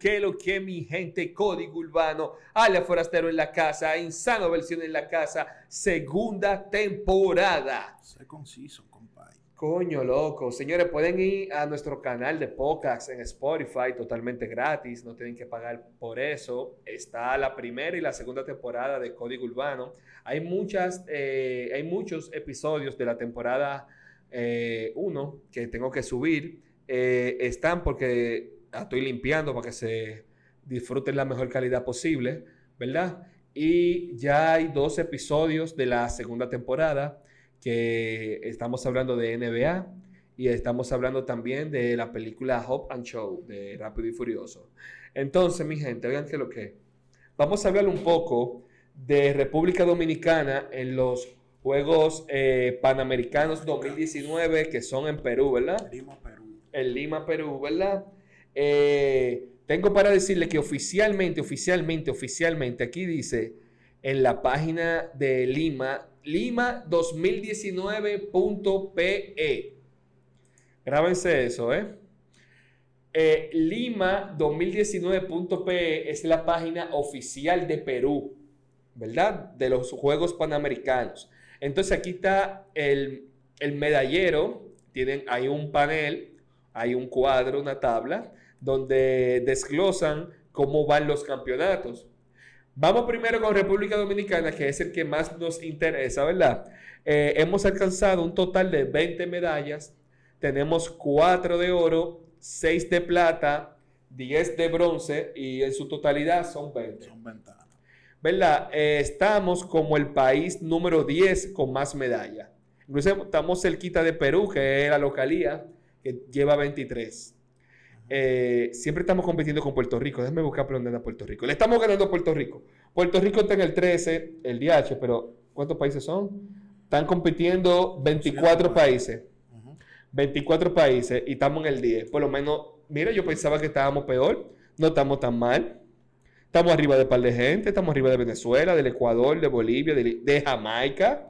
¿Qué lo que mi gente? Código Urbano, Alia Forastero en la casa, Insano Versión en la casa, segunda temporada. Sé conciso, compadre. Coño, loco. Señores, pueden ir a nuestro canal de podcast en Spotify totalmente gratis. No tienen que pagar por eso. Está la primera y la segunda temporada de Código Urbano. Hay, muchas, eh, hay muchos episodios de la temporada 1 eh, que tengo que subir. Eh, están porque estoy limpiando para que se disfruten la mejor calidad posible, ¿verdad? Y ya hay dos episodios de la segunda temporada que estamos hablando de NBA y estamos hablando también de la película Hope and Show de Rápido y Furioso. Entonces, mi gente, vean que lo que vamos a hablar un poco de República Dominicana en los Juegos eh, Panamericanos 2019 que son en Perú, ¿verdad? Lima, Perú. En Lima, Perú, ¿verdad? Eh, tengo para decirle que oficialmente, oficialmente, oficialmente, aquí dice en la página de Lima, Lima 2019.pe. Grábense eso, ¿eh? eh Lima 2019.pe es la página oficial de Perú, ¿verdad? De los Juegos Panamericanos. Entonces aquí está el, el medallero, tienen, hay un panel, hay un cuadro, una tabla, donde desglosan cómo van los campeonatos. Vamos primero con República Dominicana, que es el que más nos interesa, ¿verdad? Eh, hemos alcanzado un total de 20 medallas. Tenemos 4 de oro, 6 de plata, 10 de bronce y en su totalidad son 20. Son ventanas. ¿verdad? Eh, estamos como el país número 10 con más medallas. Incluso estamos cerquita de Perú, que es la localía, que lleva 23. Eh, siempre estamos compitiendo con Puerto Rico. Déjame buscar por dónde anda Puerto Rico. Le estamos ganando a Puerto Rico. Puerto Rico está en el 13, el DH, pero ¿cuántos países son? Están compitiendo 24 países. 24 países y estamos en el 10. Por lo menos, mira, yo pensaba que estábamos peor. No estamos tan mal. Estamos arriba de un par de gente, estamos arriba de Venezuela, del Ecuador, de Bolivia, de, Jamaica.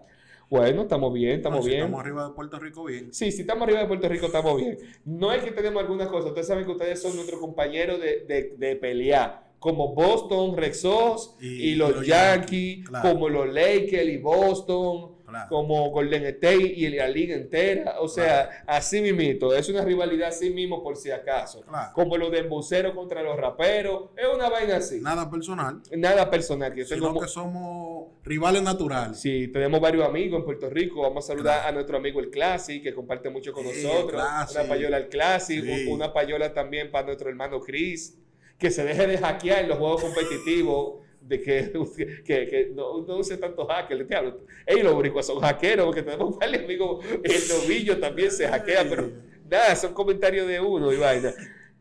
Bueno, estamos bien, estamos bien. Estamos arriba de Puerto Rico bien. Sí, si estamos arriba de Puerto Rico estamos bien. No es que tenemos alguna cosa. Ustedes saben que ustedes son nuestros compañeros de, de pelear como Boston, Rexos y, los, Yankees, como los Lakers y Boston, como Golden State y la liga entera. O sea, así mismito, es una rivalidad así mismo por si acaso. Como los de embuceros contra los raperos, es una vaina así. Nada personal. Nada personal. Que Sino que somos rivales naturales. Sí, tenemos varios amigos en Puerto Rico. Vamos a saludar a nuestro amigo el Classic, que comparte mucho con nosotros. Una payola al Classic, una payola también para nuestro hermano Chris que se deje de hackear en los juegos competitivos, de que, que, no, use tanto hacker. Te hablo. Ellos los boricuas son hackeros, porque tenemos un amigo, el novillo también se hackea, pero nada, son comentarios de uno y vaina.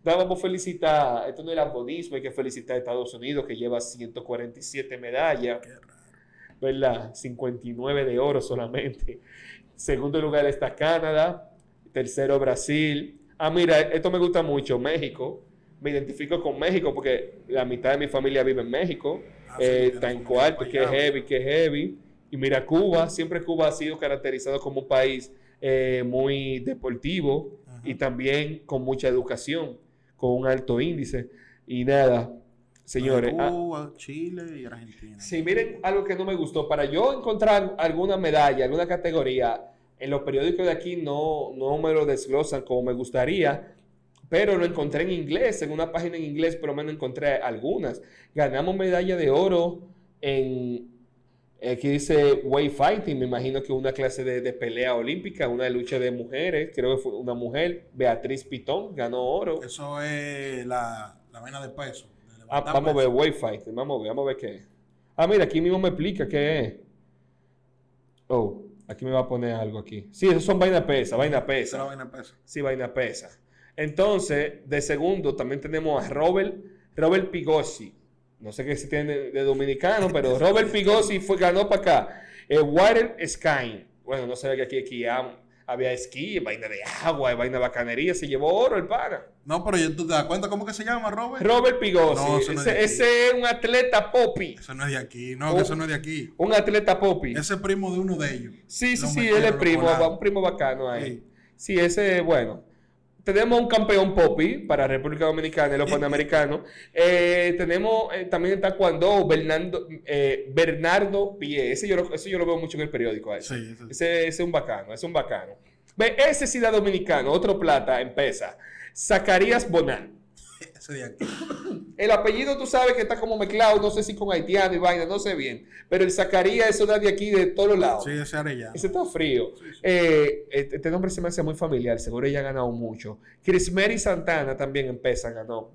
Nada, vamos a felicitar, esto no es lambonismo, hay que felicitar a Estados Unidos que lleva 147 medallas, ¿verdad? 59 de oro solamente. Segundo lugar está Canadá, tercero Brasil. Ah, mira, esto me gusta mucho, México me identifico con México porque la mitad de mi familia vive en México. Ah, eh, está en cuarto, que es heavy, que es heavy. Y mira, Cuba, siempre Cuba ha sido caracterizado como un país eh, muy deportivo y también con mucha educación, con un alto índice. Y nada, señores. Ah, Cuba, Chile y Argentina. Sí, miren algo que no me gustó. Para yo encontrar alguna medalla, alguna categoría, en los periódicos de aquí no, no me lo desglosan como me gustaría pero lo encontré en inglés, en una página en inglés, por lo menos encontré algunas. Ganamos medalla de oro en, aquí dice way fighting, me imagino que una clase de, pelea olímpica, una lucha de mujeres, creo que fue una mujer, Beatriz Pitón, ganó oro. Eso es la, la vaina de peso. ah, vamos a ver, way fighting, vamos a ver, vamos a ver qué es. Ah, mira, aquí mismo me explica qué es. Oh, aquí me va a poner algo aquí. Sí, eso son vaina pesa, vaina pesa. Vaina pesa. Sí, vaina pesa. Entonces, de segundo, también tenemos a Robert, Robert Pigosi. No sé qué se tiene de, dominicano, pero Robert Pigosi fue, ganó para acá. Eh, Water Sky. Bueno, no sabía que aquí, aquí había esquí, vaina de agua, vaina de bacanería. Se llevó oro el pana. No, pero tú te das cuenta cómo que se llama Robert. Robert Pigosi. ese, es un atleta popi. Eso no es de aquí. No, que eso no es de aquí. Un atleta popi. Ese es primo de uno de ellos. Sí, sí, sí, él es primo, un primo bacano ahí. Sí, ese, bueno. Tenemos un campeón Popi para República Dominicana, los panamericanos. Eh, tenemos eh, también en Taekwondo Bernardo, eh, Bernardo Pie. Ese yo, lo, yo lo veo mucho en el periódico. Ese. Ese, es un bacano, es un bacano. Ve, ese sí da dominicano, otro plata en pesa. Zacarías Bonal. El apellido tú sabes que está como mezclado, no sé si con haitiano y vaina, no sé bien. Pero el Zacarías, eso da de aquí de todos lados. Sí, ese arellano. Ese está frío. Eh, este, este nombre se me hace muy familiar, seguro ella ha ganado mucho. Crismeri Santana también empieza, ganó.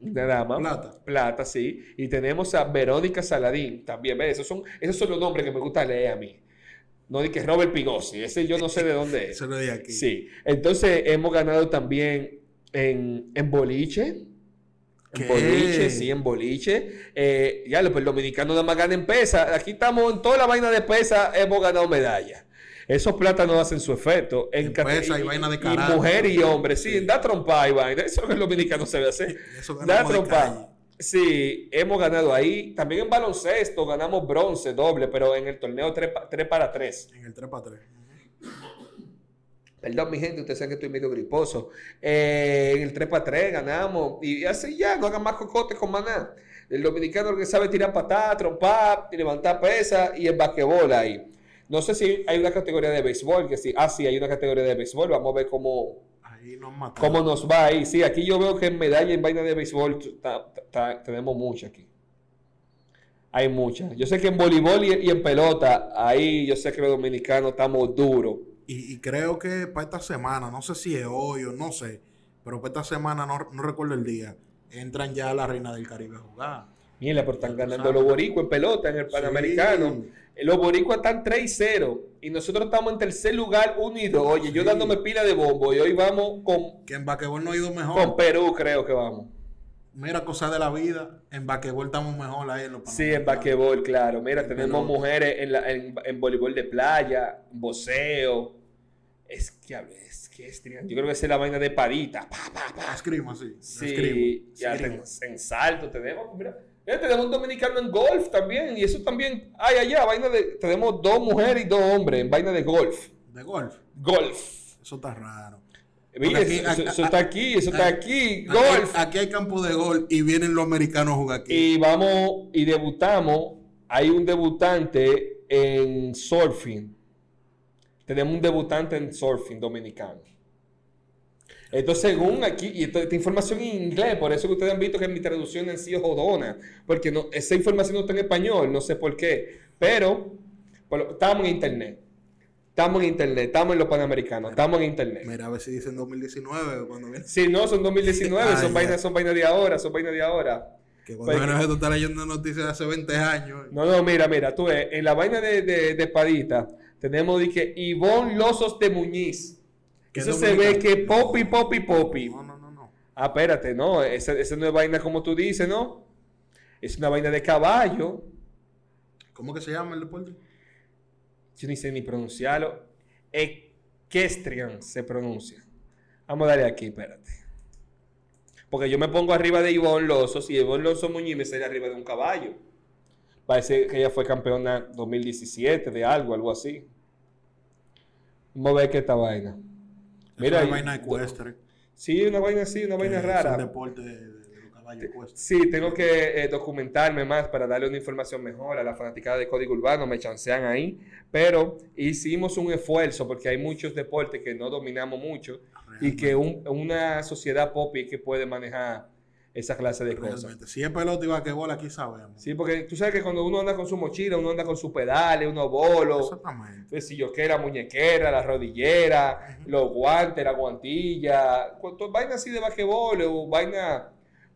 Nada más. Plata. Plata, sí. Y tenemos a Verónica Saladín también. ¿ves? Esos son, esos son los nombres que me gusta leer a mí. No di que Robert Pigosi, ese yo no sé de dónde es. Eso lo de aquí. Sí. Entonces hemos ganado también en, en boliche. En boliche, sí, en boliche. Eh, ya, pues el dominicano nada más gana en pesa. Aquí estamos en toda la vaina de pesa, hemos ganado medallas. Esos plátanos hacen su efecto. En, pesa y, vaina de Y mujer y hombre, sí, da trompa y vaina. Eso es lo que el dominicano se ve hacer. Eso da trompa. Sí, hemos ganado ahí. También en baloncesto ganamos bronce doble, pero en el torneo 3, para 3. En el 3 para 3. Perdón, mi gente, ustedes saben que estoy medio griposo. Eh, en el 3 para 3 ganamos. Y así ya, no hagan más cocotes con maná. El dominicano que sabe tirar patada, trompar, levantar pesa y el basquetbol ahí. No sé si hay una categoría de béisbol, que sí. Ah, sí, hay una categoría de béisbol. Vamos a ver cómo, ahí nos cómo nos va ahí. Sí, aquí yo veo que en medalla en vaina de béisbol tenemos mucha aquí. Hay muchas. Yo sé que en voleibol y, y en pelota, ahí yo sé que los dominicanos estamos duros. Y, creo que para esta semana, no sé si es hoy o no sé, pero para esta semana, no, recuerdo el día, entran ya la Reina del Caribe a jugar. Mira, pero están ganando los boricuas en pelota en el Panamericano. Los boricuas están 3-0 y nosotros estamos en tercer lugar, 1 y 2. Oye, yo dándome pila de bombo y hoy vamos con... Que en no ha ido mejor. Con Perú creo que vamos. Mira, cosa de la vida. En Baquebol estamos mejor ahí en los Sí, en Baquebol, claro. Mira, tenemos mujeres en, la, en, en voleibol de playa, boceo es que es que es Yo creo que es la vaina de padita. Pa, pa, pa. Escrima, sí. Sí, ya en salto tenemos, mira, tenemos un dominicano en golf también. Y eso también, ay, allá, vaina de, tenemos dos mujeres y dos hombres en vaina de golf. ¿De golf? Golf. Eso está raro. Eso, está aquí, eso está aquí, golf. Aquí, hay campo de golf y vienen los americanos a jugar aquí. Y vamos y debutamos. Hay un debutante en surfing tenemos un debutante en surfing dominicano. Entonces, según aquí, y esta, información en inglés, por eso que ustedes han visto que mi traducción sí es jodona, porque no, esa información no está en español, no sé por qué, pero estamos en internet. Estamos en internet, estamos en los panamericanos, estamos en internet. Mira, a ver si dicen 2019 cuando viene. Sí, no, son 2019, son vainas, son vainas de ahora, son vainas de ahora. Que cuando pues, menos tú estás leyendo noticias de hace 20 años. No, no, mira, mira, tú ves, en la vaina de, de, de Espadita, tenemos dije Ivonne Losos de Muñiz. Eso se ve que popi, popi, popi. No, no, no, no. Ah, espérate, no. Esa, esa no es vaina como tú dices, ¿no? Es una vaina de caballo. ¿Cómo que se llama el deporte? Yo ni sé ni pronunciarlo. Equestrian se pronuncia. Vamos a darle aquí, espérate. Porque yo me pongo arriba de Ivonne Losos y Ivonne Losos Muñiz me sale arriba de un caballo. Parece que ella fue campeona 2017 de algo, algo así. Vamos a ver qué esta vaina. Mira, una vaina ecuestre. Sí, una vaina así, una vaina rara. Es un deporte de, caballos ecuestres. Sí, tengo que eh, documentarme más para darle una información mejor a la fanaticada de Código Urbano, me chancean ahí. Pero hicimos un esfuerzo porque hay muchos deportes que no dominamos mucho y que una sociedad pop que puede manejar esa clase de cosas. Si es pelota y basquetbol, aquí sabemos. Sí, porque tú sabes que cuando uno anda con su mochila, uno anda con sus pedales, unos bolos. Exactamente. Si yo quiera, muñequera, la rodillera, los guantes, la guantilla. Vaina así de basquetbol o vaina,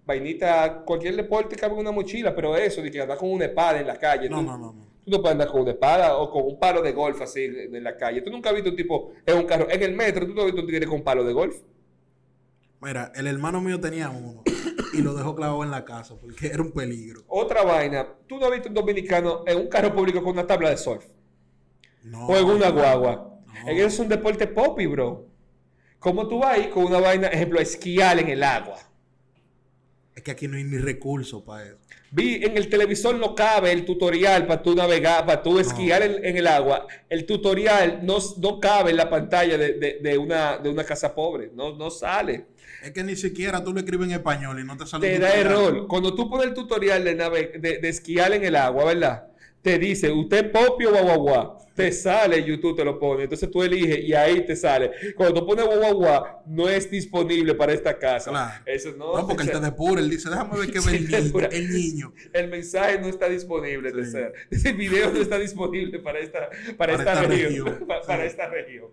vainita, cualquier deporte cabe en una mochila, pero eso, de que andar con una espada en la calle. No, no, no, no. Tú no puedes andar con una espada o con un palo de golf así en la calle. Tú nunca has visto un tipo en un carro, en el metro, tú no has visto un tigre con un palo de golf. Mira, el hermano mío tenía uno y lo dejó clavado en la casa porque era un peligro. Otra vaina, ¿tú no has visto un dominicano en un carro público con una tabla de surf? No. O en una guagua. En eso es un deporte popi, bro. ¿Cómo tú vas ahí con una vaina, ejemplo, esquiar en el agua? Es que aquí no hay ni recursos para eso. Vi en el televisor no cabe el tutorial para tú navegar, para tú esquiar en, el agua. El tutorial no, no cabe en la pantalla de, una, de una casa pobre. No, no sale. Es que ni siquiera tú lo escribes en español y no te sale. Te da error. Cuando tú pones el tutorial de, de, de esquiar en el agua, ¿verdad? Te dice, usted popio guau te sale YouTube, te lo pone. Entonces tú eliges y ahí te sale. Cuando tú pones guau no es disponible para esta casa. Eso no. No, porque él te depura. Él dice, déjame ver qué ve el, niño, el mensaje no está disponible. El video no está disponible para esta, para, esta, región. para esta región.